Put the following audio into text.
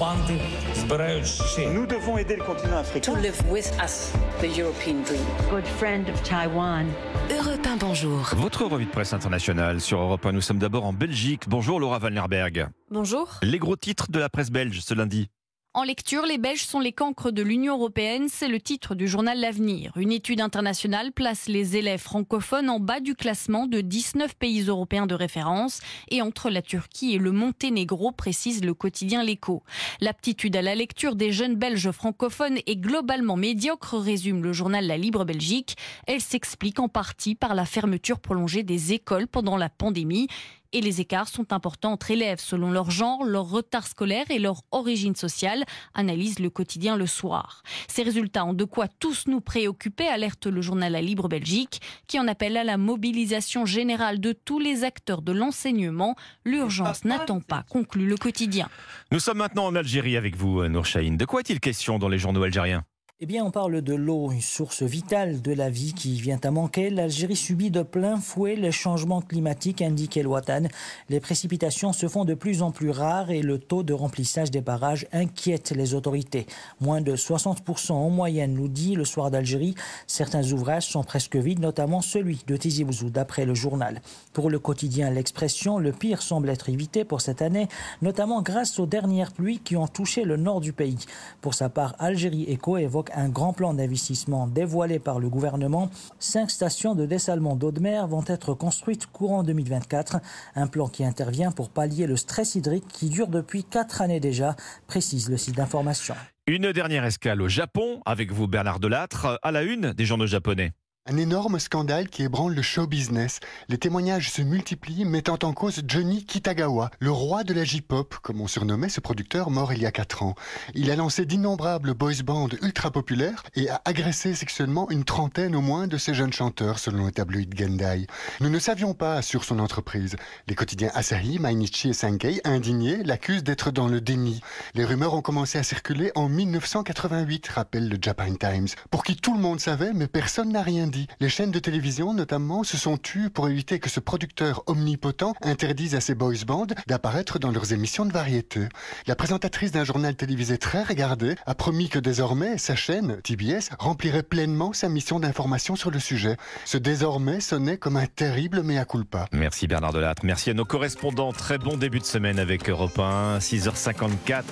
Nous devons aider le continent africain. to live with us the European dream. good friend of Taiwan. Europe 1, bonjour. Votre revue de presse internationale sur Europe 1. Nous sommes d'abord en Belgique. Bonjour Laura Van Lerberg. Bonjour. Les gros titres de la presse belge ce lundi. En lecture, les Belges sont les cancres de l'Union européenne, c'est le titre du journal L'Avenir. Une étude internationale place les élèves francophones en bas du classement de 19 pays européens de référence et entre la Turquie et le Monténégro, précise le quotidien L'Echo. L'aptitude à la lecture des jeunes Belges francophones est globalement médiocre, résume le journal La Libre Belgique. Elle s'explique en partie par la fermeture prolongée des écoles pendant la pandémie et les écarts sont importants entre élèves selon leur genre, leur retard scolaire et leur origine sociale, analyse le quotidien Le Soir. Ces résultats ont de quoi tous nous préoccuper, alerte le journal La Libre Belgique, qui en appelle à la mobilisation générale de tous les acteurs de l'enseignement. L'urgence n'attend pas, conclut le quotidien. Nous sommes maintenant en Algérie avec vous, Nour Chahine. De quoi est-il question dans les journaux algériens? Eh bien, on parle de l'eau, une source vitale de la vie qui vient à manquer. L'Algérie subit de plein fouet les changements climatiques, indique El Watan. Les précipitations se font de plus en plus rares et le taux de remplissage des barrages inquiète les autorités. Moins de 60% en moyenne, nous dit le soir d'Algérie. Certains ouvrages sont presque vides, notamment celui de Tizi Ouzou, d'après le journal. Pour le quotidien L'Expression, le pire semble être évité pour cette année, notamment grâce aux dernières pluies qui ont touché le nord du pays. Pour sa part, Algérie Eco évoque un grand plan d'investissement dévoilé par le gouvernement. Cinq stations de dessalement d'eau de mer vont être construites courant 2024. Un plan qui intervient pour pallier le stress hydrique qui dure depuis quatre années déjà, précise le site d'information. Une dernière escale au Japon avec vous, Bernard Delattre, à la une des journaux japonais. Un énorme scandale qui ébranle le show business. Les témoignages se multiplient, mettant en cause Johnny Kitagawa, le roi de la J-pop, comme on surnommait ce producteur mort il y a 4 ans. Il a lancé d'innombrables boys bands ultra populaires et a agressé sexuellement une trentaine au moins de ces jeunes chanteurs, selon le tabloïd Gendai. Nous ne savions pas sur son entreprise. Les quotidiens Asahi, Mainichi et Sankei, indignés, l'accusent d'être dans le déni. Les rumeurs ont commencé à circuler en 1988, rappelle le Japan Times, pour qui tout le monde savait, mais personne n'a rien dit. Les chaînes de télévision, notamment, se sont tues pour éviter que ce producteur omnipotent interdise à ses boys bands d'apparaître dans leurs émissions de variété. La présentatrice d'un journal télévisé très regardé a promis que désormais, sa chaîne, TBS, remplirait pleinement sa mission d'information sur le sujet. Ce désormais sonnait comme un terrible mea culpa. Merci Bernard Delattre. Merci à nos correspondants. Très bon début de semaine avec Europe 1, 6h54.